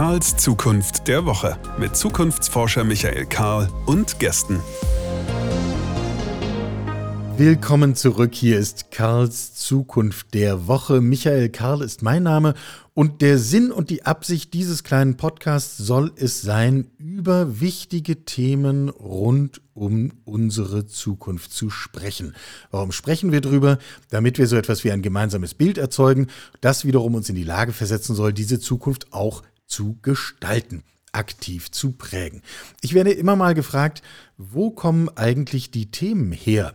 Karls Zukunft der Woche mit Zukunftsforscher Michael Karl und Gästen. Willkommen zurück. Hier ist Karls Zukunft der Woche. Michael Karl ist mein Name und der Sinn und die Absicht dieses kleinen Podcasts soll es sein, über wichtige Themen rund um unsere Zukunft zu sprechen. Warum sprechen wir drüber? Damit wir so etwas wie ein gemeinsames Bild erzeugen, das wiederum uns in die Lage versetzen soll, diese Zukunft auch zu gestalten aktiv zu prägen. Ich werde immer mal gefragt, wo kommen eigentlich die Themen her,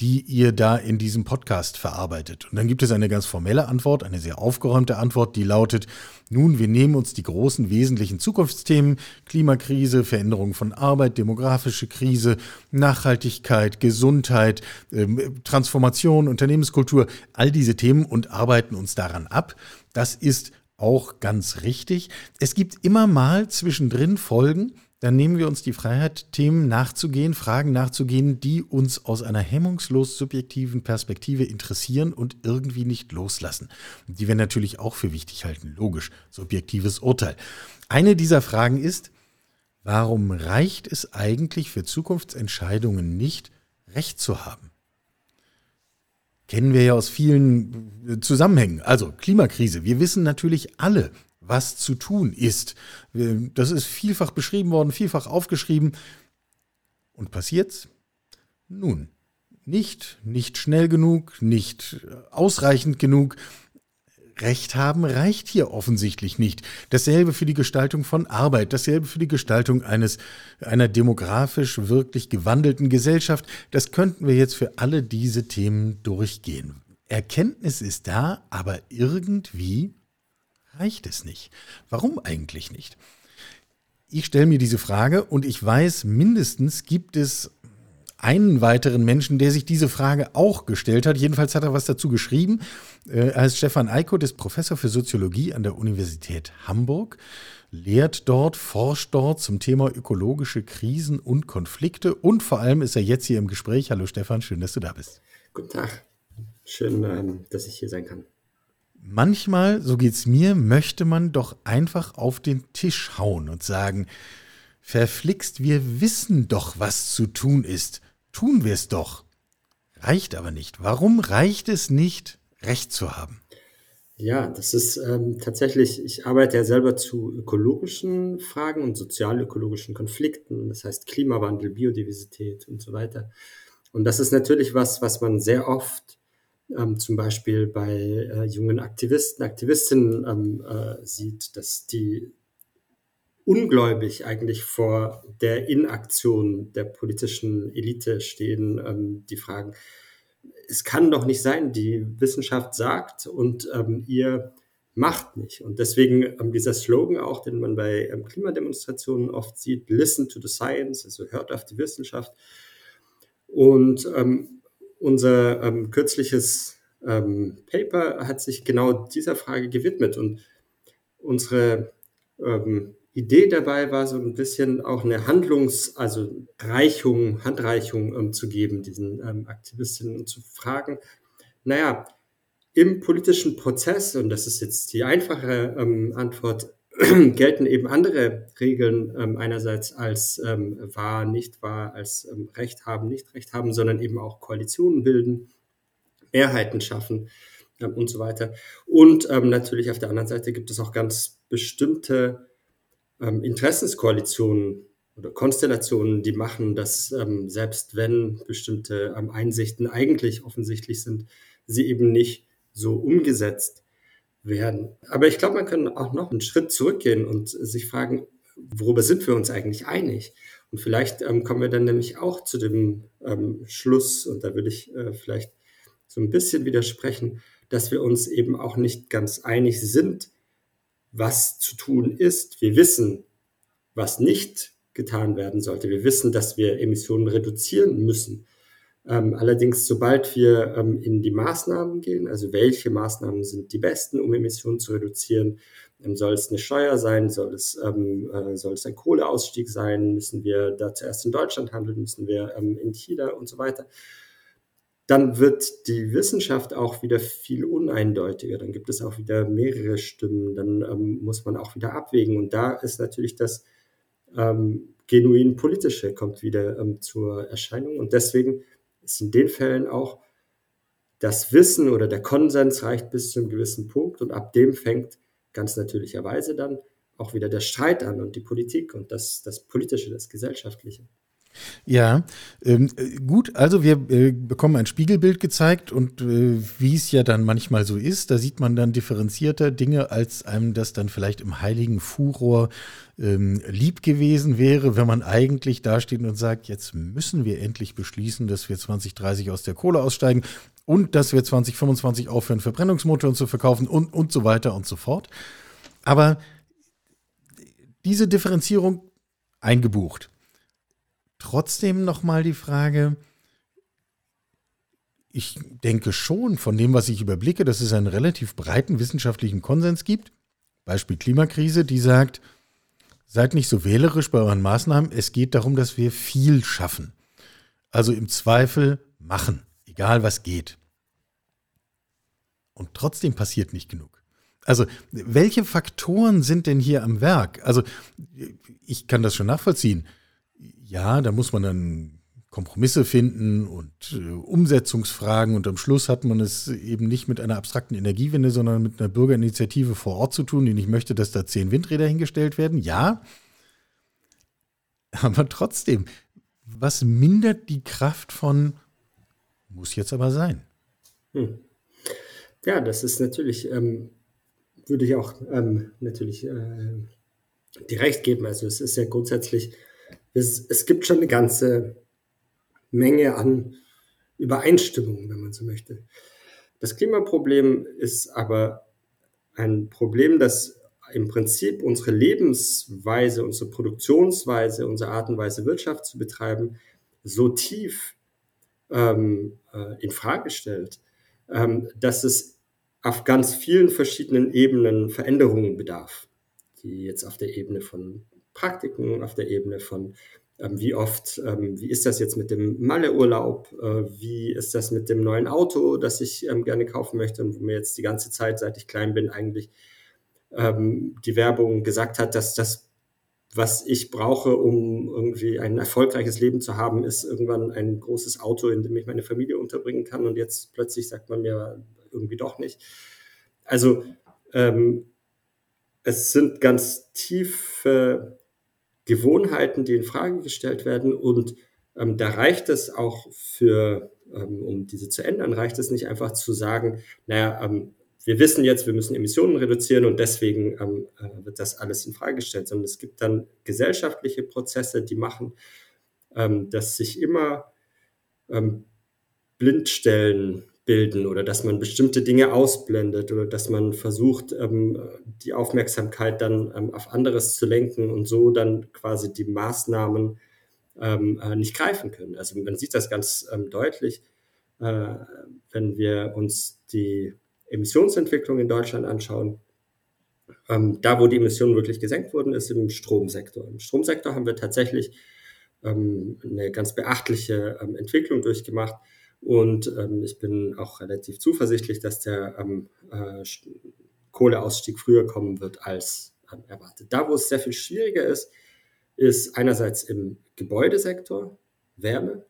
die ihr da in diesem Podcast verarbeitet. Und dann gibt es eine ganz formelle Antwort, eine sehr aufgeräumte Antwort, die lautet, nun, wir nehmen uns die großen wesentlichen Zukunftsthemen, Klimakrise, Veränderung von Arbeit, demografische Krise, Nachhaltigkeit, Gesundheit, ähm, Transformation, Unternehmenskultur, all diese Themen und arbeiten uns daran ab. Das ist auch ganz richtig. Es gibt immer mal zwischendrin Folgen, dann nehmen wir uns die Freiheit, Themen nachzugehen, Fragen nachzugehen, die uns aus einer hemmungslos subjektiven Perspektive interessieren und irgendwie nicht loslassen. Die wir natürlich auch für wichtig halten. Logisch, subjektives Urteil. Eine dieser Fragen ist, warum reicht es eigentlich für Zukunftsentscheidungen nicht, Recht zu haben? Kennen wir ja aus vielen Zusammenhängen. Also Klimakrise. Wir wissen natürlich alle, was zu tun ist. Das ist vielfach beschrieben worden, vielfach aufgeschrieben. Und passiert's? Nun, nicht, nicht schnell genug, nicht ausreichend genug. Recht haben reicht hier offensichtlich nicht. Dasselbe für die Gestaltung von Arbeit, dasselbe für die Gestaltung eines, einer demografisch wirklich gewandelten Gesellschaft. Das könnten wir jetzt für alle diese Themen durchgehen. Erkenntnis ist da, aber irgendwie reicht es nicht. Warum eigentlich nicht? Ich stelle mir diese Frage und ich weiß, mindestens gibt es einen weiteren Menschen, der sich diese Frage auch gestellt hat. Jedenfalls hat er was dazu geschrieben. Äh, er heißt Stefan Eikot, ist Professor für Soziologie an der Universität Hamburg, lehrt dort, forscht dort zum Thema ökologische Krisen und Konflikte und vor allem ist er jetzt hier im Gespräch. Hallo Stefan, schön, dass du da bist. Guten Tag. Schön, ähm, dass ich hier sein kann. Manchmal, so geht's mir, möchte man doch einfach auf den Tisch hauen und sagen, verflixt, wir wissen doch, was zu tun ist. Tun wir es doch. Reicht aber nicht. Warum reicht es nicht, Recht zu haben? Ja, das ist ähm, tatsächlich, ich arbeite ja selber zu ökologischen Fragen und sozialökologischen Konflikten, das heißt Klimawandel, Biodiversität und so weiter. Und das ist natürlich was, was man sehr oft ähm, zum Beispiel bei äh, jungen Aktivisten, Aktivistinnen ähm, äh, sieht, dass die ungläubig eigentlich vor der Inaktion der politischen Elite stehen, ähm, die fragen, es kann doch nicht sein, die Wissenschaft sagt und ähm, ihr macht nicht. Und deswegen ähm, dieser Slogan auch, den man bei ähm, Klimademonstrationen oft sieht, listen to the science, also hört auf die Wissenschaft. Und ähm, unser ähm, kürzliches Paper hat sich genau dieser Frage gewidmet und unsere ähm, Idee dabei war so ein bisschen auch eine Handlungs-, also Reichung, Handreichung ähm, zu geben, diesen ähm, Aktivistinnen und zu fragen, naja, im politischen Prozess, und das ist jetzt die einfache ähm, Antwort, gelten eben andere Regeln ähm, einerseits als ähm, wahr, nicht wahr, als ähm, Recht haben, nicht Recht haben, sondern eben auch Koalitionen bilden, Mehrheiten schaffen ähm, und so weiter. Und ähm, natürlich auf der anderen Seite gibt es auch ganz bestimmte ähm, Interessenskoalitionen oder Konstellationen, die machen, dass selbst wenn bestimmte Einsichten eigentlich offensichtlich sind, sie eben nicht so umgesetzt werden. Aber ich glaube, man kann auch noch einen Schritt zurückgehen und sich fragen, worüber sind wir uns eigentlich einig? Und vielleicht ähm, kommen wir dann nämlich auch zu dem ähm, Schluss, und da würde ich äh, vielleicht so ein bisschen widersprechen, dass wir uns eben auch nicht ganz einig sind, was zu tun ist. Wir wissen, was nicht getan werden sollte. Wir wissen, dass wir Emissionen reduzieren müssen. Ähm, allerdings, sobald wir ähm, in die Maßnahmen gehen, also welche Maßnahmen sind die besten, um Emissionen zu reduzieren, ähm, soll es eine Steuer sein, soll es, ähm, äh, soll es ein Kohleausstieg sein, müssen wir da zuerst in Deutschland handeln, müssen wir ähm, in China und so weiter. Dann wird die Wissenschaft auch wieder viel uneindeutiger. Dann gibt es auch wieder mehrere Stimmen. Dann ähm, muss man auch wieder abwägen. Und da ist natürlich das ähm, genuin politische kommt wieder ähm, zur Erscheinung. Und deswegen ist in den Fällen auch das Wissen oder der Konsens reicht bis zu einem gewissen Punkt. Und ab dem fängt ganz natürlicherweise dann auch wieder der Streit an und die Politik und das, das Politische, das Gesellschaftliche. Ja, ähm, gut, also wir äh, bekommen ein Spiegelbild gezeigt und äh, wie es ja dann manchmal so ist, da sieht man dann differenzierter Dinge, als einem das dann vielleicht im heiligen Furor ähm, lieb gewesen wäre, wenn man eigentlich dasteht und sagt, jetzt müssen wir endlich beschließen, dass wir 2030 aus der Kohle aussteigen und dass wir 2025 aufhören, Verbrennungsmotoren zu verkaufen und, und so weiter und so fort. Aber diese Differenzierung eingebucht. Trotzdem nochmal die Frage, ich denke schon von dem, was ich überblicke, dass es einen relativ breiten wissenschaftlichen Konsens gibt. Beispiel Klimakrise, die sagt, seid nicht so wählerisch bei euren Maßnahmen. Es geht darum, dass wir viel schaffen. Also im Zweifel machen, egal was geht. Und trotzdem passiert nicht genug. Also welche Faktoren sind denn hier am Werk? Also ich kann das schon nachvollziehen ja, da muss man dann Kompromisse finden und äh, Umsetzungsfragen und am Schluss hat man es eben nicht mit einer abstrakten Energiewende, sondern mit einer Bürgerinitiative vor Ort zu tun, die nicht möchte, dass da zehn Windräder hingestellt werden. Ja, aber trotzdem, was mindert die Kraft von muss jetzt aber sein? Hm. Ja, das ist natürlich, ähm, würde ich auch ähm, natürlich äh, dir recht geben. Also es ist ja grundsätzlich es, es gibt schon eine ganze Menge an Übereinstimmungen, wenn man so möchte. Das Klimaproblem ist aber ein Problem, das im Prinzip unsere Lebensweise, unsere Produktionsweise, unsere Art und Weise, Wirtschaft zu betreiben, so tief ähm, äh, in Frage stellt, ähm, dass es auf ganz vielen verschiedenen Ebenen Veränderungen bedarf, die jetzt auf der Ebene von Praktiken auf der Ebene von ähm, wie oft, ähm, wie ist das jetzt mit dem Malle-Urlaub, äh, wie ist das mit dem neuen Auto, das ich ähm, gerne kaufen möchte und wo mir jetzt die ganze Zeit, seit ich klein bin, eigentlich die Werbung gesagt hat, dass das, was ich brauche, um irgendwie ein erfolgreiches Leben zu haben, ist irgendwann ein großes Auto, in dem ich meine Familie unterbringen kann und jetzt plötzlich sagt man mir irgendwie doch nicht. Also es sind ganz tiefe Gewohnheiten, die in Frage gestellt werden. Und ähm, da reicht es auch für, ähm, um diese zu ändern, reicht es nicht einfach zu sagen, naja, ähm, wir wissen jetzt, wir müssen Emissionen reduzieren und deswegen ähm, äh, wird das alles in Frage gestellt, sondern es gibt dann gesellschaftliche Prozesse, die machen, ähm, dass sich immer ähm, Blindstellen bilden oder dass man bestimmte Dinge ausblendet oder dass man versucht, ähm, die Aufmerksamkeit dann ähm, auf anderes zu lenken und so dann quasi die Maßnahmen ähm, äh, nicht greifen können. Also man sieht das ganz ähm, deutlich, äh, wenn wir uns die Emissionsentwicklung in Deutschland anschauen. Ähm, da, wo die Emissionen wirklich gesenkt wurden, ist im Stromsektor. Im Stromsektor haben wir tatsächlich ähm, eine ganz beachtliche Entwicklung durchgemacht und ähm, ich bin auch relativ zuversichtlich, dass der ähm, äh, Kohleausstieg früher kommen wird als ähm, erwartet. Da, wo es sehr viel schwieriger ist, ist einerseits im Gebäudesektor Wärme.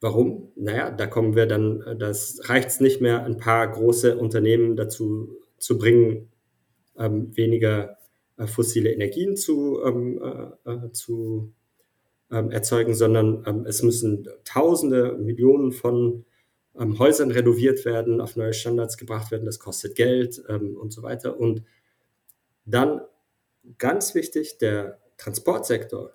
Warum? Naja, da kommen wir dann, äh, das reicht es nicht mehr, ein paar große Unternehmen dazu zu bringen, ähm, weniger äh, fossile Energien zu, ähm, äh, äh zu erzeugen, sondern ähm, es müssen Tausende, Millionen von ähm, Häusern renoviert werden, auf neue Standards gebracht werden, das kostet Geld ähm, und so weiter. Und dann ganz wichtig, der Transportsektor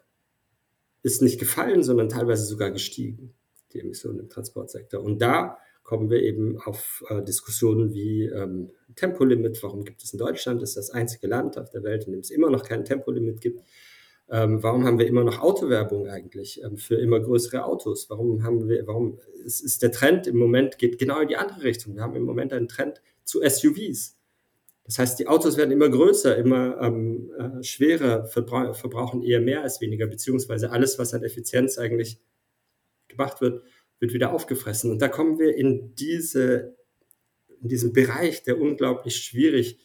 ist nicht gefallen, sondern teilweise sogar gestiegen, die Emissionen im Transportsektor. Und da kommen wir eben auf äh, Diskussionen wie ähm, Tempolimit. Warum gibt es in Deutschland? Das ist das einzige Land auf der Welt, in dem es immer noch kein Tempolimit gibt. Ähm, warum haben wir immer noch Autowerbung eigentlich ähm, für immer größere Autos? Warum haben wir, warum ist, ist der Trend im Moment geht genau in die andere Richtung? Wir haben im Moment einen Trend zu SUVs. Das heißt, die Autos werden immer größer, immer ähm, äh, schwerer, verbra verbrauchen eher mehr als weniger, beziehungsweise alles, was an Effizienz eigentlich gemacht wird, wird wieder aufgefressen. Und da kommen wir in, diese, in diesen Bereich, der unglaublich schwierig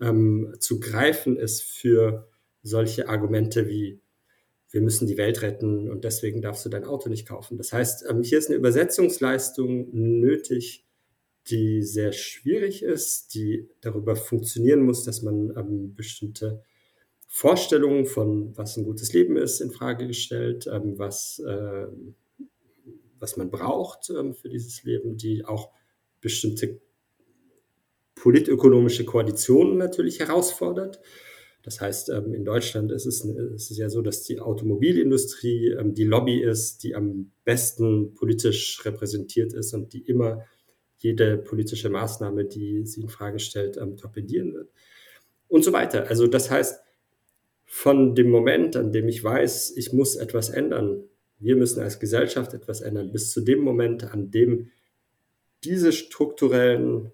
ähm, zu greifen ist für solche Argumente wie wir müssen die Welt retten und deswegen darfst du dein Auto nicht kaufen. Das heißt, ähm, hier ist eine Übersetzungsleistung nötig, die sehr schwierig ist, die darüber funktionieren muss, dass man ähm, bestimmte Vorstellungen von, was ein gutes Leben ist, in Frage gestellt, ähm, was, was man braucht für dieses Leben, die auch bestimmte politökonomische Koalitionen natürlich herausfordert. Das heißt, ähm, in Deutschland ist es, ist es ja so, dass die Automobilindustrie ähm, die Lobby ist, die am besten politisch repräsentiert ist und die immer jede politische Maßnahme, die sie in Frage stellt, ähm, torpedieren wird. Und so weiter. Also das heißt, von dem Moment, an dem ich weiß, ich muss etwas ändern, wir müssen als Gesellschaft etwas ändern, bis zu dem Moment, an dem diese strukturellen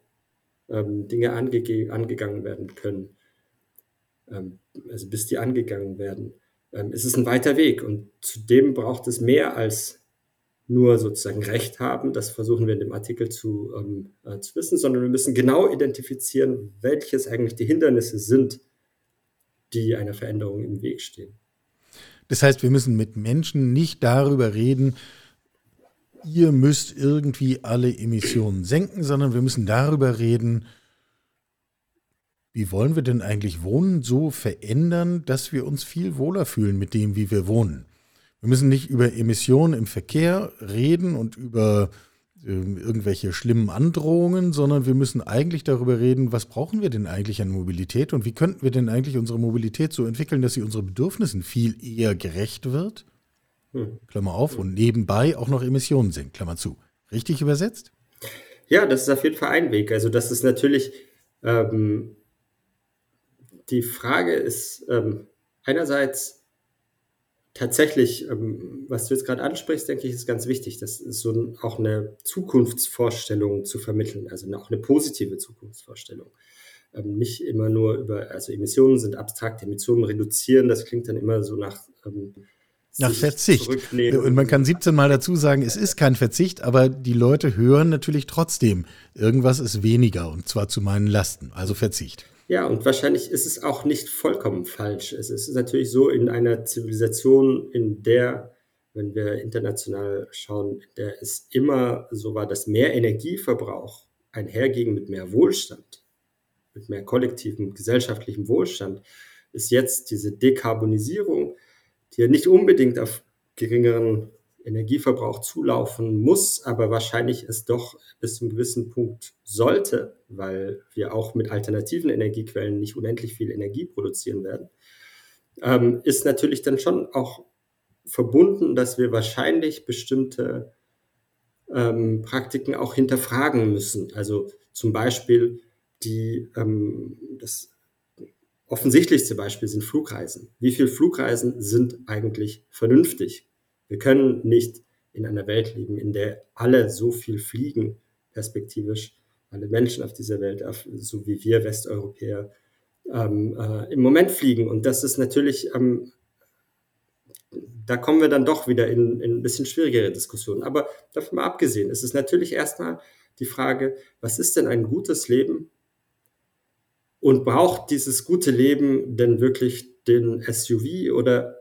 Dinge ange angegangen werden können, also bis die angegangen werden, ähm, ist es ein weiter Weg. Und zudem braucht es mehr als nur sozusagen Recht haben. Das versuchen wir in dem Artikel zu, ähm, äh, zu wissen, sondern wir müssen genau identifizieren, welches eigentlich die Hindernisse sind, die einer Veränderung im Weg stehen. Das heißt, wir müssen mit Menschen nicht darüber reden, ihr müsst irgendwie alle Emissionen senken, sondern wir müssen darüber reden, wie wollen wir denn eigentlich Wohnen so verändern, dass wir uns viel wohler fühlen mit dem, wie wir wohnen? Wir müssen nicht über Emissionen im Verkehr reden und über äh, irgendwelche schlimmen Androhungen, sondern wir müssen eigentlich darüber reden, was brauchen wir denn eigentlich an Mobilität und wie könnten wir denn eigentlich unsere Mobilität so entwickeln, dass sie unseren Bedürfnissen viel eher gerecht wird? Hm. Klammer auf und nebenbei auch noch Emissionen senkt, Klammer zu. Richtig übersetzt? Ja, das ist auf jeden Fall ein Weg. Also das ist natürlich ähm, die Frage ist ähm, einerseits tatsächlich, ähm, was du jetzt gerade ansprichst, denke ich, ist ganz wichtig. Das ist so ein, auch eine Zukunftsvorstellung zu vermitteln, also auch eine positive Zukunftsvorstellung. Ähm, nicht immer nur über, also Emissionen sind abstrakt, Emissionen reduzieren, das klingt dann immer so nach ähm, nach Verzicht. Und man kann 17 Mal dazu sagen, es ist kein Verzicht, aber die Leute hören natürlich trotzdem, irgendwas ist weniger und zwar zu meinen Lasten, also Verzicht. Ja, und wahrscheinlich ist es auch nicht vollkommen falsch. Es ist natürlich so in einer Zivilisation, in der, wenn wir international schauen, in der es immer so war, dass mehr Energieverbrauch einherging mit mehr Wohlstand, mit mehr kollektivem gesellschaftlichem Wohlstand, ist jetzt diese Dekarbonisierung, die ja nicht unbedingt auf geringeren Energieverbrauch zulaufen muss, aber wahrscheinlich es doch bis zu einem gewissen Punkt sollte, weil wir auch mit alternativen Energiequellen nicht unendlich viel Energie produzieren werden, ähm, ist natürlich dann schon auch verbunden, dass wir wahrscheinlich bestimmte ähm, Praktiken auch hinterfragen müssen. Also zum Beispiel die, ähm, das offensichtlichste Beispiel sind Flugreisen. Wie viele Flugreisen sind eigentlich vernünftig? Wir können nicht in einer Welt leben, in der alle so viel fliegen, perspektivisch, alle Menschen auf dieser Welt, so wie wir Westeuropäer, ähm, äh, im Moment fliegen. Und das ist natürlich, ähm, da kommen wir dann doch wieder in, in ein bisschen schwierigere Diskussionen. Aber davon mal abgesehen, ist es natürlich erstmal die Frage, was ist denn ein gutes Leben? Und braucht dieses gute Leben denn wirklich den SUV oder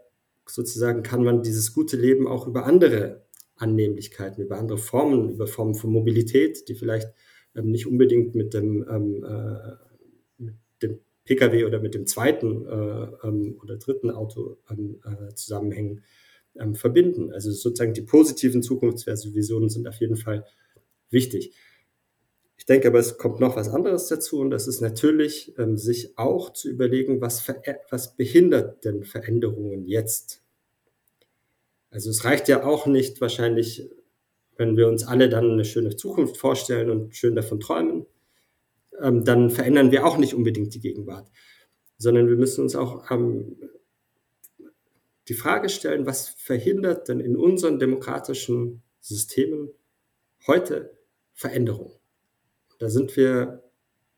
sozusagen kann man dieses gute Leben auch über andere Annehmlichkeiten, über andere Formen, über Formen von Mobilität, die vielleicht ähm, nicht unbedingt mit dem, ähm, äh, mit dem Pkw oder mit dem zweiten äh, ähm, oder dritten Auto ähm, äh, zusammenhängen, ähm, verbinden. Also sozusagen die positiven Zukunftsvisionen sind auf jeden Fall wichtig. Ich denke aber, es kommt noch was anderes dazu und das ist natürlich, ähm, sich auch zu überlegen, was, was behindert denn Veränderungen jetzt? Also es reicht ja auch nicht wahrscheinlich, wenn wir uns alle dann eine schöne Zukunft vorstellen und schön davon träumen, ähm, dann verändern wir auch nicht unbedingt die Gegenwart, sondern wir müssen uns auch ähm, die Frage stellen, was verhindert denn in unseren demokratischen Systemen heute Veränderung? Da sind wir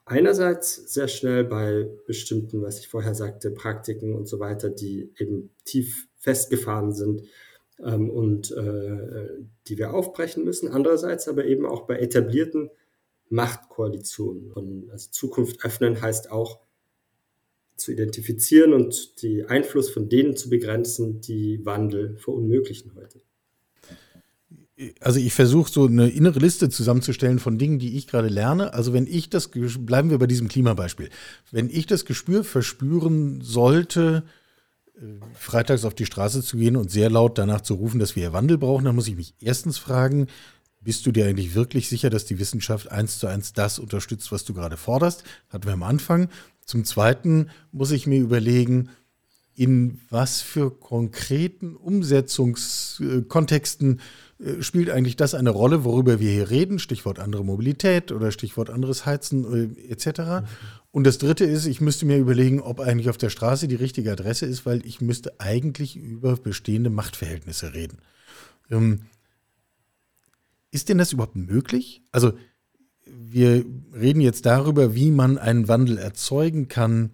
einerseits sehr schnell bei bestimmten, was ich vorher sagte, Praktiken und so weiter, die eben tief festgefahren sind, ähm, und äh, die wir aufbrechen müssen. Andererseits aber eben auch bei etablierten Machtkoalitionen. Und also Zukunft öffnen heißt auch zu identifizieren und die Einfluss von denen zu begrenzen, die Wandel verunmöglichen heute also ich versuche so eine innere Liste zusammenzustellen von Dingen, die ich gerade lerne. Also wenn ich das, bleiben wir bei diesem Klimabeispiel, wenn ich das Gespür verspüren sollte, äh, freitags auf die Straße zu gehen und sehr laut danach zu rufen, dass wir Wandel brauchen, dann muss ich mich erstens fragen, bist du dir eigentlich wirklich sicher, dass die Wissenschaft eins zu eins das unterstützt, was du gerade forderst? Hatten wir am Anfang. Zum Zweiten muss ich mir überlegen, in was für konkreten Umsetzungskontexten äh, spielt eigentlich das eine Rolle, worüber wir hier reden? Stichwort andere Mobilität oder Stichwort anderes Heizen äh, etc. Mhm. Und das Dritte ist, ich müsste mir überlegen, ob eigentlich auf der Straße die richtige Adresse ist, weil ich müsste eigentlich über bestehende Machtverhältnisse reden. Ähm, ist denn das überhaupt möglich? Also wir reden jetzt darüber, wie man einen Wandel erzeugen kann,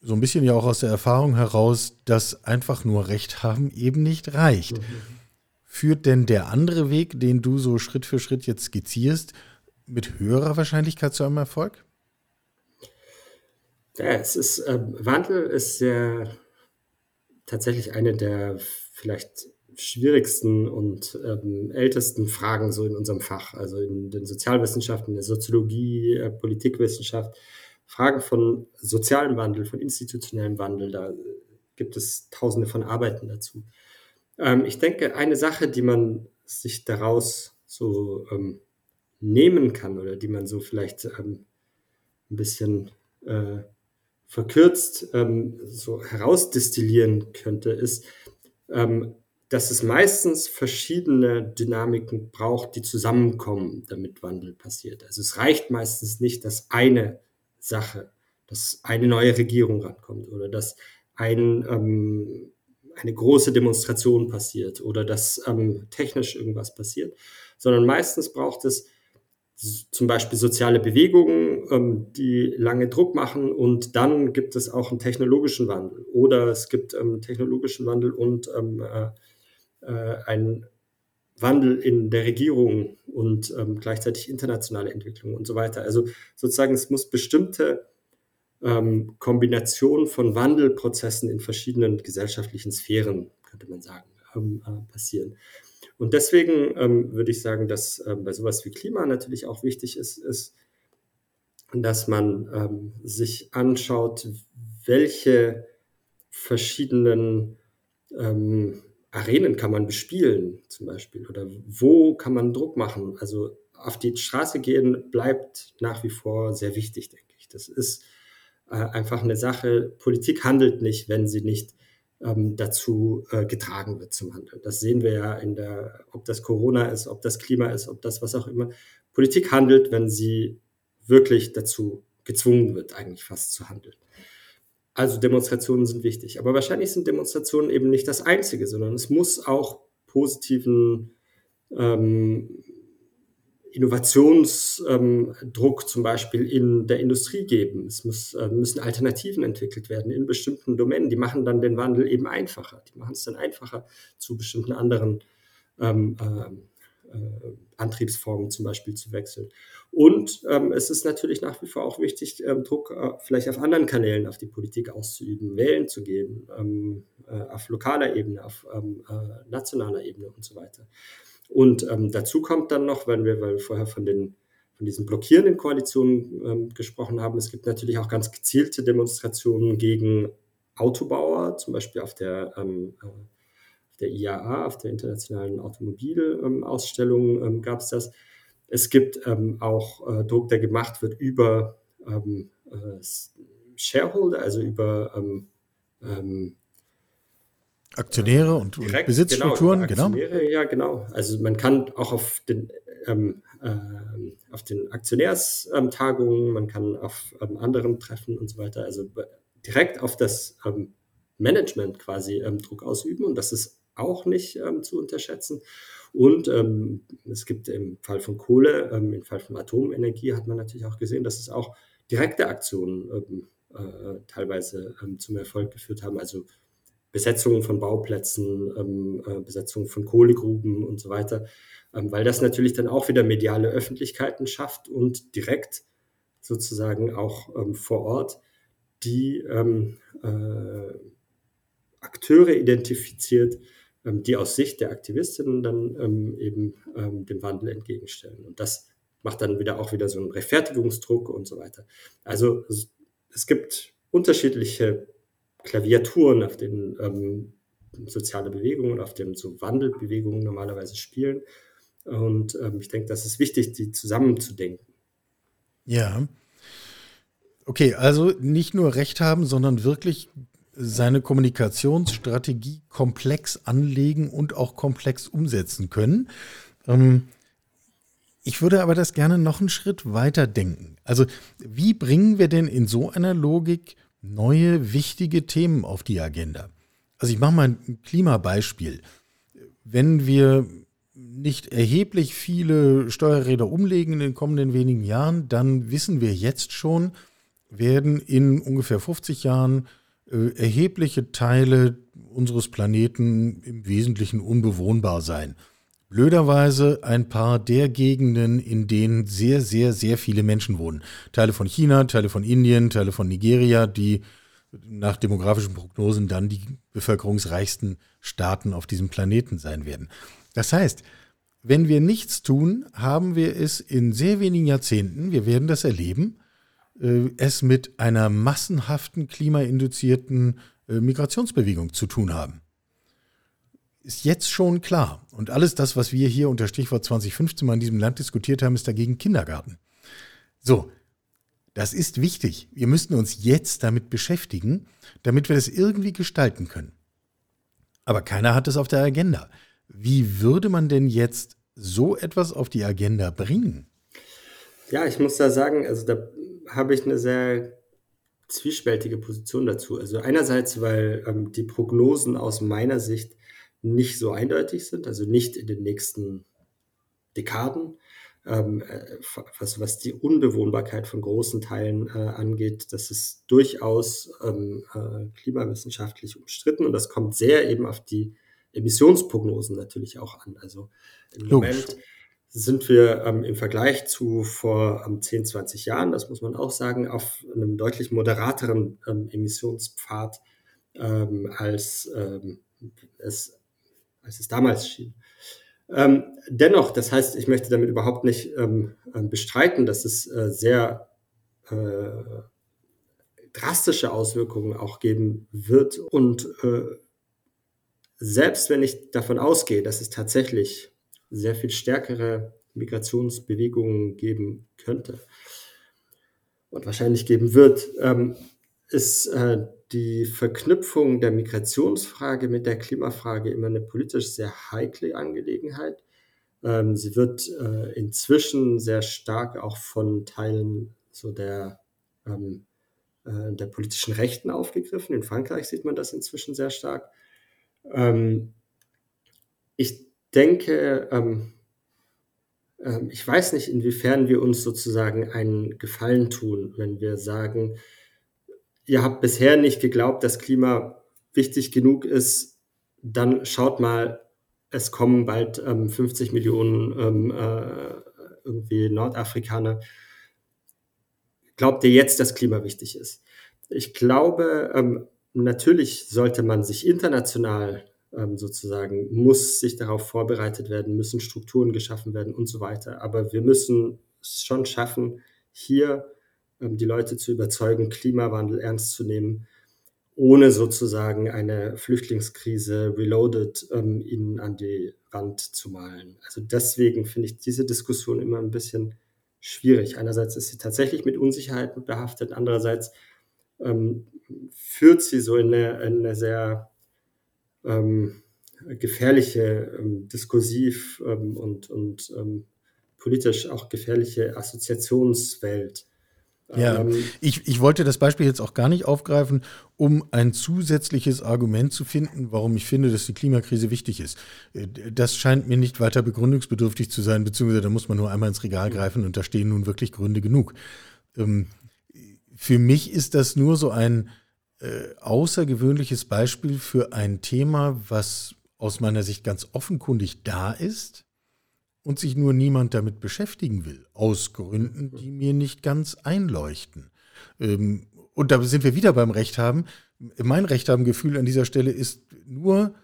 so ein bisschen ja auch aus der Erfahrung heraus, dass einfach nur Recht haben eben nicht reicht. Mhm. Führt denn der andere Weg, den du so Schritt für Schritt jetzt skizzierst, mit höherer Wahrscheinlichkeit zu einem Erfolg? Ja, es ist, äh, Wandel ist sehr tatsächlich eine der vielleicht schwierigsten und ähm, ältesten Fragen so in unserem Fach, also in den Sozialwissenschaften, der Soziologie, äh, Politikwissenschaft. Fragen von sozialem Wandel, von institutionellem Wandel, da gibt es tausende von Arbeiten dazu. Ähm, ich denke, eine Sache, die man sich daraus so ähm, nehmen kann oder die man so vielleicht ähm, ein bisschen äh, verkürzt ähm, so herausdestillieren könnte, ist, ähm, dass es meistens verschiedene Dynamiken braucht, die zusammenkommen, damit Wandel passiert. Also es reicht meistens nicht, dass eine Sache, dass eine neue Regierung rankommt oder dass ein, ähm, eine große Demonstration passiert oder dass ähm, technisch irgendwas passiert, sondern meistens braucht es zum Beispiel soziale Bewegungen, ähm, die lange Druck machen und dann gibt es auch einen technologischen Wandel oder es gibt ähm, technologischen Wandel und ähm, äh, äh, einen Wandel in der Regierung und ähm, gleichzeitig internationale Entwicklung und so weiter. Also sozusagen, es muss bestimmte ähm, Kombinationen von Wandelprozessen in verschiedenen gesellschaftlichen Sphären, könnte man sagen, ähm, äh, passieren. Und deswegen ähm, würde ich sagen, dass äh, bei sowas wie Klima natürlich auch wichtig ist, ist dass man ähm, sich anschaut, welche verschiedenen ähm, Arenen kann man bespielen zum Beispiel oder wo kann man Druck machen. Also auf die Straße gehen bleibt nach wie vor sehr wichtig, denke ich. Das ist äh, einfach eine Sache. Politik handelt nicht, wenn sie nicht ähm, dazu äh, getragen wird zum Handeln. Das sehen wir ja in der, ob das Corona ist, ob das Klima ist, ob das was auch immer. Politik handelt, wenn sie wirklich dazu gezwungen wird, eigentlich fast zu handeln. Also Demonstrationen sind wichtig. Aber wahrscheinlich sind Demonstrationen eben nicht das Einzige, sondern es muss auch positiven ähm, Innovationsdruck ähm, zum Beispiel in der Industrie geben. Es muss, äh, müssen Alternativen entwickelt werden in bestimmten Domänen. Die machen dann den Wandel eben einfacher. Die machen es dann einfacher zu bestimmten anderen ähm, äh, äh, Antriebsformen zum Beispiel zu wechseln. Und ähm, es ist natürlich nach wie vor auch wichtig, ähm, Druck äh, vielleicht auf anderen Kanälen auf die Politik auszuüben, wählen zu gehen, ähm, äh, auf lokaler Ebene, auf ähm, äh, nationaler Ebene und so weiter. Und ähm, dazu kommt dann noch, wenn wir, weil wir vorher von den von diesen blockierenden Koalitionen ähm, gesprochen haben, es gibt natürlich auch ganz gezielte Demonstrationen gegen Autobauer, zum Beispiel auf der äh, der IAA, auf der Internationalen Automobilausstellung ähm, gab es das. Es gibt ähm, auch äh, Druck, der gemacht wird über ähm, äh, Shareholder, also über ähm, ähm, Aktionäre und, direkt, Besitzstrukturen, genau, Aktionäre, genau. Ja, genau. Also man kann auch auf den, ähm, äh, auf den Aktionärstagungen, man kann auf ähm, anderen Treffen und so weiter, also direkt auf das ähm, Management quasi ähm, Druck ausüben. Und das ist auch nicht ähm, zu unterschätzen. Und ähm, es gibt im Fall von Kohle, im Fall von Atomenergie hat man natürlich auch gesehen, dass es auch direkte Aktionen äh, teilweise zum Erfolg geführt haben. Also Besetzungen von Bauplätzen, ähm, äh, Besetzungen von Kohlegruben und so weiter, ähm, weil das natürlich dann auch wieder mediale Öffentlichkeiten schafft und direkt sozusagen auch ähm, vor Ort die ähm, äh, Akteure identifiziert, ähm, die aus Sicht der Aktivistinnen dann ähm, eben ähm, dem Wandel entgegenstellen. Und das macht dann wieder auch wieder so einen Rechtfertigungsdruck und so weiter. Also es gibt unterschiedliche Klaviaturen, auf denen ähm, soziale Bewegungen, auf denen so Wandelbewegungen normalerweise spielen. Und ähm, ich denke, das ist wichtig, die zusammenzudenken. Ja. Okay, also nicht nur Recht haben, sondern wirklich seine Kommunikationsstrategie komplex anlegen und auch komplex umsetzen können. Ähm, ich würde aber das gerne noch einen Schritt weiter denken. Also wie bringen wir denn in so einer Logik neue, wichtige Themen auf die Agenda? Also ich mache mal ein Klimabeispiel. Wenn wir nicht erheblich viele Steuerräder umlegen in den kommenden wenigen Jahren, dann wissen wir jetzt schon, werden in ungefähr 50 Jahren äh, erhebliche Teile unseres Planeten im Wesentlichen unbewohnbar sein. Blöderweise ein paar der Gegenden, in denen sehr, sehr, sehr viele Menschen wohnen. Teile von China, Teile von Indien, Teile von Nigeria, die nach demografischen Prognosen dann die bevölkerungsreichsten Staaten auf diesem Planeten sein werden. Das heißt, wenn wir nichts tun, haben wir es in sehr wenigen Jahrzehnten, wir werden das erleben, äh, es mit einer massenhaften klimainduzierten äh, Migrationsbewegung zu tun haben. Ist jetzt schon klar. Und alles das, was wir hier unter Stichwort 2015 mal in diesem Land diskutiert haben, ist dagegen Kindergarten. So, das ist wichtig. Wir müssten uns jetzt damit beschäftigen, damit wir das irgendwie gestalten können. Aber keiner hat es auf der Agenda. Wie würde man denn jetzt so etwas auf die Agenda bringen? Ja, ich muss da sagen, also da habe ich eine sehr zwiespältige Position dazu. Also einerseits, weil ähm, die Prognosen aus meiner Sicht nicht so eindeutig sind, also nicht in den nächsten Dekaden. Ähm, äh, was, was die Unbewohnbarkeit von großen Teilen äh, angeht, das ist durchaus ähm, äh, klimawissenschaftlich umstritten und das kommt sehr eben auf die Emissionsprognosen natürlich auch an. Also im Logisch. Moment sind wir ähm, im Vergleich zu vor ähm, 10, 20 Jahren, das muss man auch sagen, auf einem deutlich moderateren ähm, Emissionspfad ähm, als, ähm, es, als es damals schien. Ähm, dennoch, das heißt, ich möchte damit überhaupt nicht bestreiten, dass es äh, sehr äh, drastische Auswirkungen auch geben wird. Und äh, selbst wenn ich davon ausgehe, dass es tatsächlich sehr viel stärkere Migrationsbewegungen geben könnte und wahrscheinlich geben wird, ähm, ist äh, die Verknüpfung der Migrationsfrage mit der Klimafrage immer eine politisch sehr heikle Angelegenheit. Ähm, sie wird äh, inzwischen sehr stark auch von Teilen so der, ähm, äh, der politischen Rechten aufgegriffen. In Frankreich sieht man das inzwischen sehr stark. Ähm, ich denke, ähm, ähm, ich weiß nicht, inwiefern wir uns sozusagen einen Gefallen tun, wenn wir sagen, ihr habt bisher nicht geglaubt, dass Klima wichtig genug ist, dann schaut mal, es kommen bald ähm, 50 Millionen ähm, äh, irgendwie Nordafrikaner. Glaubt ihr jetzt, dass Klima wichtig ist? Ich glaube, ähm, natürlich sollte man sich international ähm, sozusagen, muss sich darauf vorbereitet werden, müssen Strukturen geschaffen werden und so weiter. Aber wir müssen es schon schaffen, hier die Leute zu überzeugen, Klimawandel ernst zu nehmen, ohne sozusagen eine Flüchtlingskrise reloaded ähm, ihnen an die Wand zu malen. Also deswegen finde ich diese Diskussion immer ein bisschen schwierig. Einerseits ist sie tatsächlich mit Unsicherheiten behaftet, andererseits ähm, führt sie so in eine, in eine sehr ähm, gefährliche, ähm, diskursiv ähm, und, und ähm, politisch auch gefährliche Assoziationswelt. Ja, ähm, ich, ich wollte das Beispiel jetzt auch gar nicht aufgreifen, um ein zusätzliches Argument zu finden, warum ich finde, dass die Klimakrise wichtig ist. Äh, das scheint mir nicht weiter begründungsbedürftig zu sein, beziehungsweise da muss man nur einmal ins Regal greifen und da stehen nun wirklich Gründe genug. Ähm, für mich ist das nur so ein, äh, außergewöhnliches Beispiel für ein Thema, was aus meiner Sicht ganz offenkundig da ist und sich nur niemand damit beschäftigen will, aus Gründen, die mir nicht ganz einleuchten. Ähm, und da sind wir wieder beim Recht haben. Mein Recht haben Gefühl an dieser Stelle ist nur,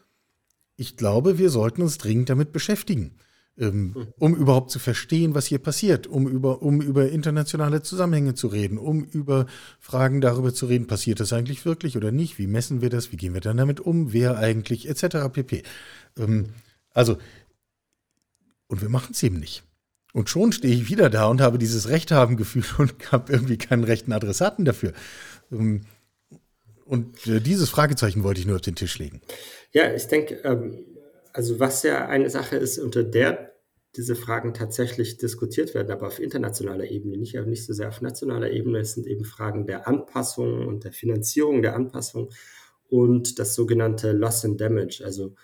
ich glaube, wir sollten uns dringend damit beschäftigen, ähm, hm. um überhaupt zu verstehen, was hier passiert, um über, um über internationale Zusammenhänge zu reden, um über Fragen darüber zu reden, passiert das eigentlich wirklich oder nicht, wie messen wir das, wie gehen wir dann damit um, wer eigentlich, etc. pp. Ähm, also, und wir machen es eben nicht. Und schon stehe ich wieder da und habe dieses Recht haben Gefühl und habe irgendwie keinen rechten Adressaten dafür. Ähm, und äh, dieses Fragezeichen wollte ich nur auf den Tisch legen. Ja, ich denke, ähm, also was ja eine Sache ist, unter der diese Fragen tatsächlich diskutiert werden, aber auf internationaler Ebene, nicht, nicht so sehr auf nationaler Ebene. Es sind eben Fragen der Anpassung und der Finanzierung der Anpassung und das sogenannte Loss and Damage, also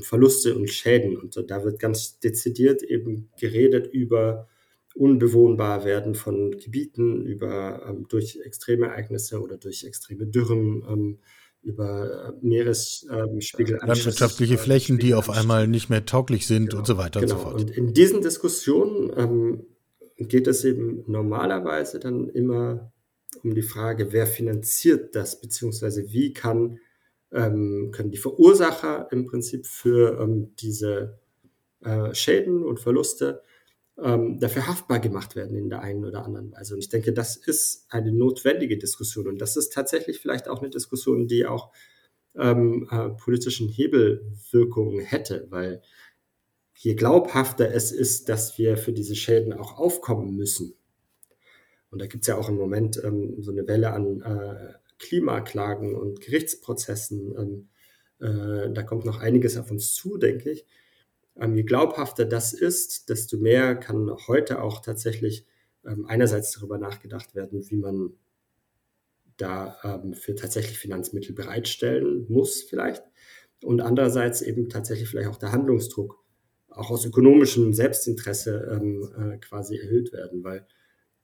Verluste und Schäden. Und da wird ganz dezidiert eben geredet über unbewohnbar werden von Gebieten, über ähm, durch Extremereignisse oder durch extreme Dürren, ähm, über äh, Meeresspiegel. Ähm, Landwirtschaftliche Flächen, die auf einmal nicht mehr tauglich sind genau, und so weiter genau. und so fort. Und in diesen Diskussionen ähm, geht es eben normalerweise dann immer um die Frage, wer finanziert das, beziehungsweise wie kann, ähm, können die Verursacher im Prinzip für ähm, diese äh, Schäden und Verluste ähm, dafür haftbar gemacht werden in der einen oder anderen Weise. Und ich denke, das ist eine notwendige Diskussion. Und das ist tatsächlich vielleicht auch eine Diskussion, die auch ähm, äh, politischen Hebelwirkungen hätte, weil je glaubhafter es ist, dass wir für diese Schäden auch aufkommen müssen. Und da gibt es ja auch im Moment ähm, so eine Welle an äh, Klimaklagen und Gerichtsprozessen. Ähm, äh, da kommt noch einiges auf uns zu, denke ich. Ähm, je glaubhafter das ist, desto mehr kann heute auch tatsächlich ähm, einerseits darüber nachgedacht werden, wie man da ähm, für tatsächlich Finanzmittel bereitstellen muss vielleicht und andererseits eben tatsächlich vielleicht auch der Handlungsdruck auch aus ökonomischem Selbstinteresse ähm, äh, quasi erhöht werden, weil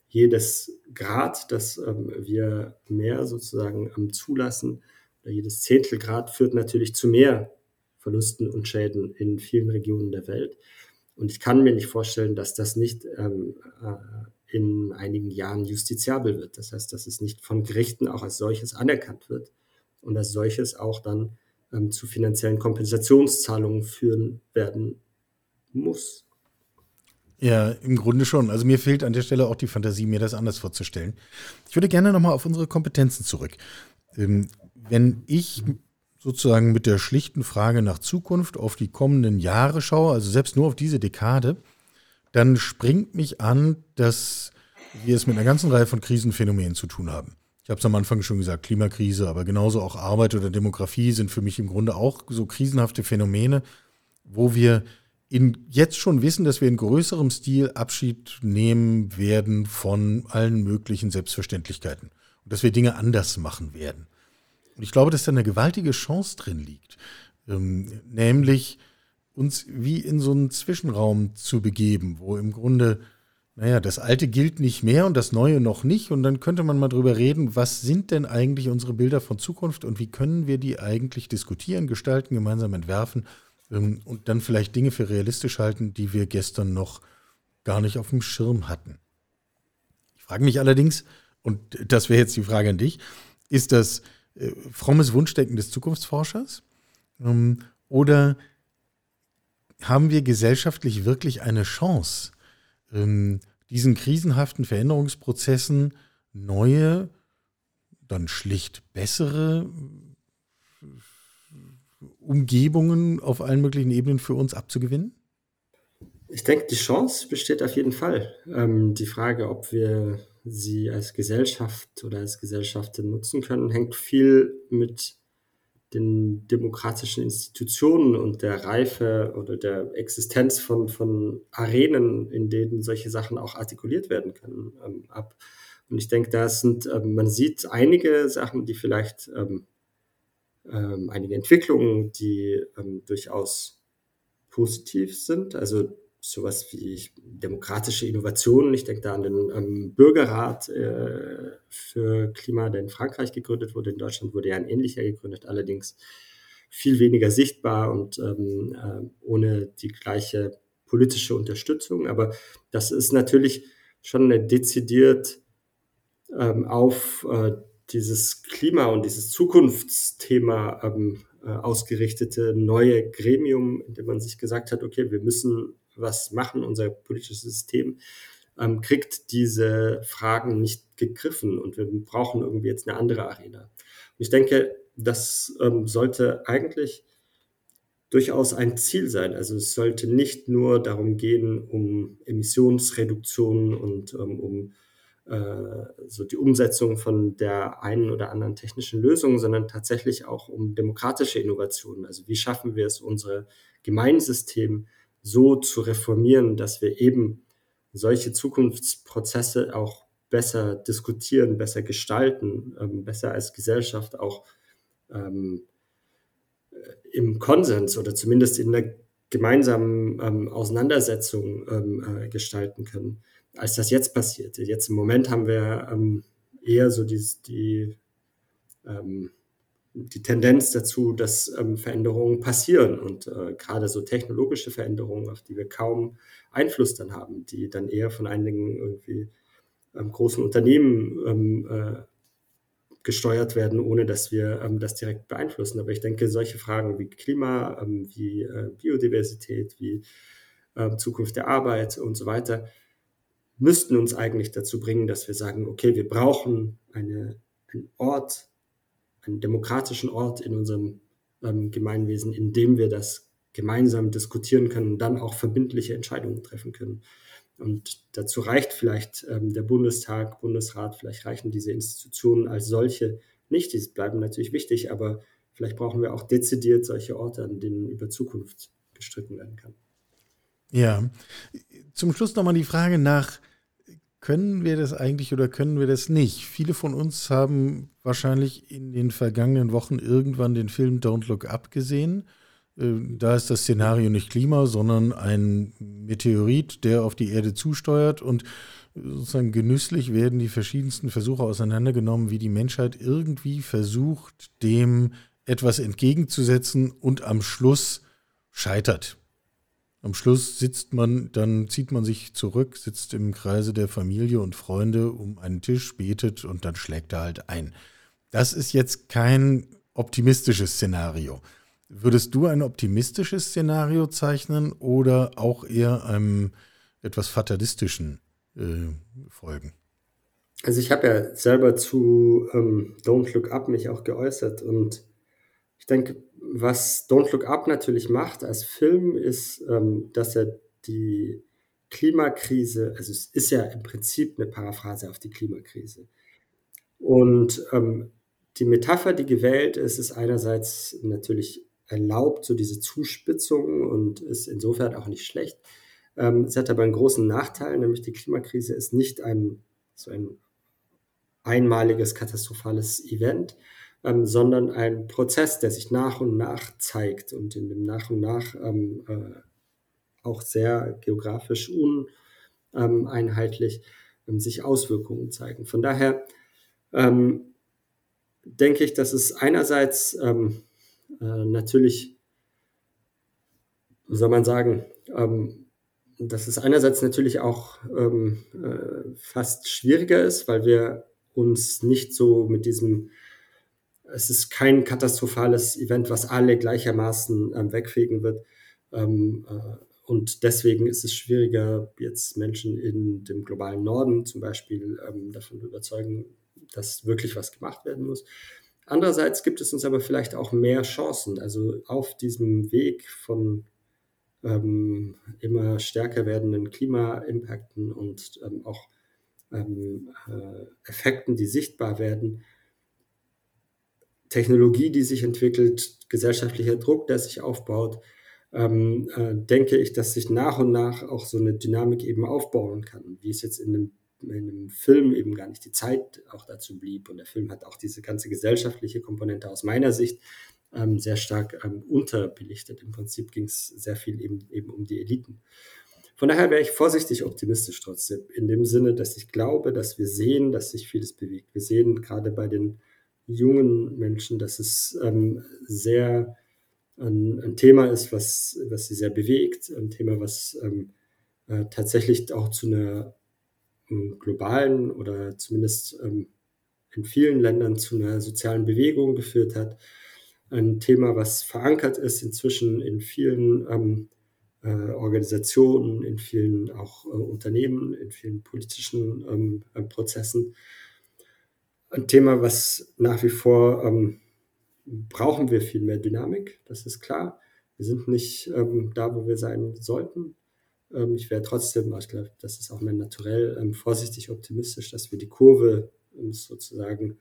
jedes Grad, das ähm, wir mehr sozusagen ähm, zulassen, oder jedes Zehntelgrad führt natürlich zu mehr Verlusten und Schäden in vielen Regionen der Welt. Und ich kann mir nicht vorstellen, dass das nicht ähm, äh, in einigen Jahren justiziabel wird. Das heißt, dass es nicht von Gerichten auch als solches anerkannt wird und als solches auch dann ähm, zu finanziellen Kompensationszahlungen führen werden muss. Ja, im Grunde schon. Also mir fehlt an der Stelle auch die Fantasie, mir das anders vorzustellen. Ich würde gerne nochmal auf unsere Kompetenzen zurück. Ähm, wenn ich sozusagen mit der schlichten Frage nach Zukunft auf die kommenden Jahre schaue, also selbst nur auf diese Dekade, dann springt mich an, dass wir es mit einer ganzen Reihe von Krisenphänomenen zu tun haben. Ich habe es am Anfang schon gesagt, Klimakrise, aber genauso auch Arbeit oder Demografie sind für mich im Grunde auch so krisenhafte Phänomene, wo wir in, jetzt schon wissen, dass wir in größerem Stil Abschied nehmen werden von allen möglichen Selbstverständlichkeiten und dass wir Dinge anders machen werden. Und ich glaube, dass da eine gewaltige Chance drin liegt, ähm, nämlich uns wie in so einen Zwischenraum zu begeben, wo im Grunde, naja, das Alte gilt nicht mehr und das Neue noch nicht. Und dann könnte man mal drüber reden, was sind denn eigentlich unsere Bilder von Zukunft und wie können wir die eigentlich diskutieren, gestalten, gemeinsam entwerfen ähm, und dann vielleicht Dinge für realistisch halten, die wir gestern noch gar nicht auf dem Schirm hatten. Ich frage mich allerdings, und das wäre jetzt die Frage an dich, ist das äh, frommes Wunschdenken des Zukunftsforschers? Ähm, oder haben wir gesellschaftlich wirklich eine Chance, ähm, diesen krisenhaften Veränderungsprozessen neue, dann schlicht bessere Umgebungen auf allen möglichen Ebenen für uns abzugewinnen? Ich denke, die Chance besteht auf jeden Fall. Ähm, die Frage, ob wir sie als Gesellschaft oder als Gesellschaften nutzen können, hängt viel mit den demokratischen Institutionen und der Reife oder der Existenz von, von Arenen, in denen solche Sachen auch artikuliert werden können, ähm, ab. Und ich denke, da sind, ähm, man sieht einige Sachen, die vielleicht, ähm, ähm einige Entwicklungen, die ähm, durchaus positiv sind. Also sowas wie demokratische Innovationen. Ich denke da an den ähm, Bürgerrat äh, für Klima, der in Frankreich gegründet wurde. In Deutschland wurde ja ein ähnlicher gegründet, allerdings viel weniger sichtbar und ähm, äh, ohne die gleiche politische Unterstützung. Aber das ist natürlich schon eine dezidiert ähm, auf äh, dieses Klima und dieses Zukunftsthema ähm, äh, ausgerichtete neue Gremium, in dem man sich gesagt hat, okay, wir müssen was machen, unser politisches System ähm, kriegt diese Fragen nicht gegriffen und wir brauchen irgendwie jetzt eine andere Arena. Und ich denke, das ähm, sollte eigentlich durchaus ein Ziel sein. Also es sollte nicht nur darum gehen, um Emissionsreduktion und ähm, um so die Umsetzung von der einen oder anderen technischen Lösung, sondern tatsächlich auch um demokratische Innovationen. Also wie schaffen wir es, unser Gemeinsystem so zu reformieren, dass wir eben solche Zukunftsprozesse auch besser diskutieren, besser gestalten, ähm, besser als Gesellschaft auch ähm, im Konsens oder zumindest in der gemeinsamen ähm, Auseinandersetzung ähm, äh, gestalten können als das jetzt passiert. Jetzt im Moment haben wir ähm, eher so die, die, ähm, die Tendenz dazu, dass ähm, Veränderungen passieren und äh, gerade so technologische Veränderungen, auf die wir kaum Einfluss dann haben, die dann eher von einigen irgendwie ähm, großen Unternehmen ähm, äh, gesteuert werden, ohne dass wir ähm, das direkt beeinflussen. Aber ich denke, solche Fragen wie Klima, wie äh, Biodiversität, wie Zukunft der Arbeit und so weiter, müssten uns eigentlich dazu bringen, dass wir sagen, okay, wir brauchen eine, einen Ort, einen demokratischen Ort in unserem ähm, Gemeinwesen, in dem wir das gemeinsam diskutieren können und dann auch verbindliche Entscheidungen treffen können. Und dazu reicht vielleicht ähm, der Bundestag, Bundesrat, vielleicht reichen diese Institutionen als solche nicht. Die bleiben natürlich wichtig, aber vielleicht brauchen wir auch dezidiert solche Orte, an denen über Zukunft gestritten werden kann. Ja, zum Schluss nochmal die Frage nach, können wir das eigentlich oder können wir das nicht? Viele von uns haben wahrscheinlich in den vergangenen Wochen irgendwann den Film Don't Look Up gesehen. Äh, da ist das Szenario nicht Klima, sondern ein Meteorit, der auf die Erde zusteuert und sozusagen genüsslich werden die verschiedensten Versuche auseinandergenommen, wie die Menschheit irgendwie versucht, dem etwas entgegenzusetzen und am Schluss scheitert. Am Schluss sitzt man, dann zieht man sich zurück, sitzt im Kreise der Familie und Freunde um einen Tisch, betet und dann schlägt er halt ein. Das ist jetzt kein optimistisches Szenario. Würdest du ein optimistisches Szenario zeichnen oder auch eher einem etwas fatalistischen äh, folgen? Also ich habe ja selber zu ähm, Don't Look Up mich auch geäußert und ich denke, was Don't Look Up natürlich macht als Film, ist, ähm, dass er die Klimakrise, also es ist ja im Prinzip eine Paraphrase auf die Klimakrise. Und ähm, die Metapher, die gewählt ist, ist einerseits natürlich erlaubt, so diese Zuspitzung und ist insofern auch nicht schlecht. Ähm, es hat aber einen großen Nachteil, nämlich die Klimakrise ist nicht ein so ein einmaliges katastrophales Event, ähm, sondern ein Prozess, der sich nach und nach zeigt und in dem nach und nach ähm, äh, auch sehr geografisch uneinheitlich ähm, sich Auswirkungen zeigen. Von daher ähm, denke ich, dass es einerseits ähm, äh, natürlich, soll man sagen, ähm, dass es einerseits natürlich auch äh, fast schwieriger ist, weil wir uns nicht so mit diesem es ist kein katastrophales Event, was alle gleichermaßen ähm, wegfegen wird. Ähm, äh, und deswegen ist es schwieriger, jetzt Menschen in dem globalen Norden zum Beispiel ähm, davon zu überzeugen, dass wirklich was gemacht werden muss. Andererseits gibt es uns aber vielleicht auch mehr Chancen. Also auf diesem Weg von ähm, immer stärker werdenden Klima-Impacten und ähm, auch ähm, äh, Effekten, die sichtbar werden, Technologie, die sich entwickelt, gesellschaftlicher Druck, der sich aufbaut, ähm, äh, denke ich, dass sich nach und nach auch so eine Dynamik eben aufbauen kann, wie es jetzt in einem, in einem Film eben gar nicht die Zeit auch dazu blieb. Und der Film hat auch diese ganze gesellschaftliche Komponente aus meiner Sicht ähm, sehr stark ähm, unterbelichtet. Im Prinzip ging es sehr viel eben, eben um die Eliten. Von daher wäre ich vorsichtig optimistisch trotzdem, in dem Sinne, dass ich glaube, dass wir sehen, dass sich vieles bewegt. Wir sehen gerade bei den jungen Menschen, dass es ähm, sehr ein, ein, Thema ist, was, was sie sehr bewegt, ein Thema, was ähm, äh, tatsächlich auch zu einer ähm, globalen oder zumindest ähm, in vielen Ländern zu einer sozialen Bewegung geführt hat. Ein Thema, was verankert ist inzwischen in vielen ähm, äh, Organisationen, in vielen auch äh, Unternehmen, in vielen politischen ähm, äh, Prozessen. Ein Thema, was nach wie vor ähm, brauchen wir viel mehr Dynamik, das ist klar. Wir sind nicht ähm, da, wo wir sein sollten. Ähm, ich wäre trotzdem, ich glaube, das ist auch mein Naturell, ähm, vorsichtig optimistisch, dass wir die Kurve sozusagen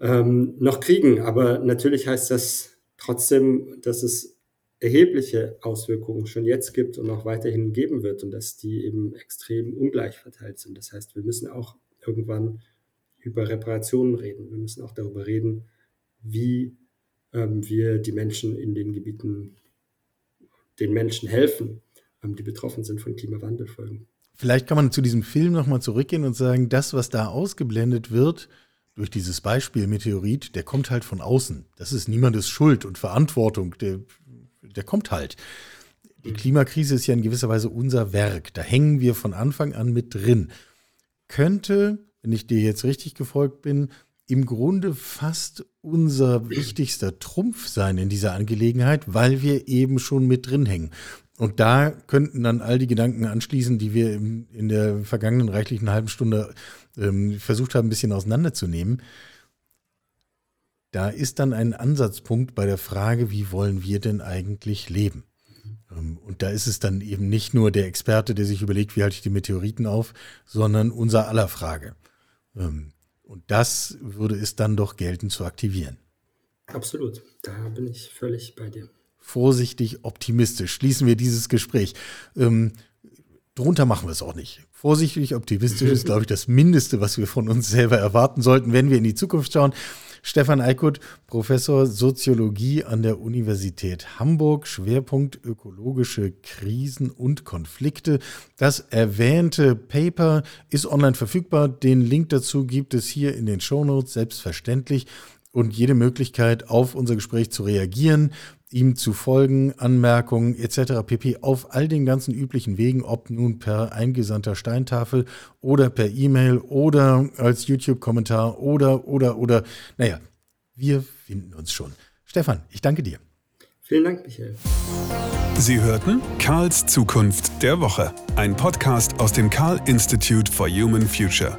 ähm, noch kriegen. Aber natürlich heißt das trotzdem, dass es erhebliche Auswirkungen schon jetzt gibt und auch weiterhin geben wird und dass die eben extrem ungleich verteilt sind. Das heißt, wir müssen auch irgendwann über Reparationen reden. Wir müssen auch darüber reden, wie ähm, wir die Menschen in den Gebieten, den Menschen helfen, ähm, die betroffen sind von Klimawandelfolgen. Vielleicht kann man zu diesem Film nochmal zurückgehen und sagen, das, was da ausgeblendet wird, durch dieses Beispiel Meteorit, der kommt halt von außen. Das ist niemandes Schuld und Verantwortung. Der, der kommt halt. Die mhm. Klimakrise ist ja in gewisser Weise unser Werk. Da hängen wir von Anfang an mit drin. Könnte, wenn ich dir jetzt richtig gefolgt bin, im Grunde fast unser wichtigster Trumpf sein in dieser Angelegenheit, weil wir eben schon mit drin hängen. Und da könnten dann all die Gedanken anschließen, die wir in, der vergangenen reichlichen halben Stunde ähm, versucht haben, ein bisschen auseinanderzunehmen. Da ist dann ein Ansatzpunkt bei der Frage, wie wollen wir denn eigentlich leben? Ähm, und da ist es dann eben nicht nur der Experte, der sich überlegt, wie halte ich die Meteoriten auf, sondern unser aller Frage. Ähm, und das würde es dann doch gelten zu aktivieren. Absolut, da bin ich völlig bei dir vorsichtig optimistisch. Schließen wir dieses Gespräch. Ähm, drunter machen wir es auch nicht. Vorsichtig optimistisch ist, glaube ich, das Mindeste, was wir von uns selber erwarten sollten, wenn wir in die Zukunft schauen. Stefan Eikut, Professor Soziologie an der Universität Hamburg, Schwerpunkt ökologische Krisen und Konflikte. Das erwähnte Paper ist online verfügbar. Den Link dazu gibt es hier in den Shownotes, selbstverständlich. Und jede Möglichkeit, auf unser Gespräch zu reagieren, ihm zu folgen, Anmerkungen etc. pp. auf all den ganzen üblichen Wegen, ob nun per eingesandter Steintafel oder per E-Mail oder als YouTube-Kommentar oder, oder, oder. Naja, wir finden uns schon. Stefan, ich danke dir. Vielen Dank, Michael. Sie hörten Karls Zukunft der Woche, ein Podcast aus dem Karl Institute for Human Future.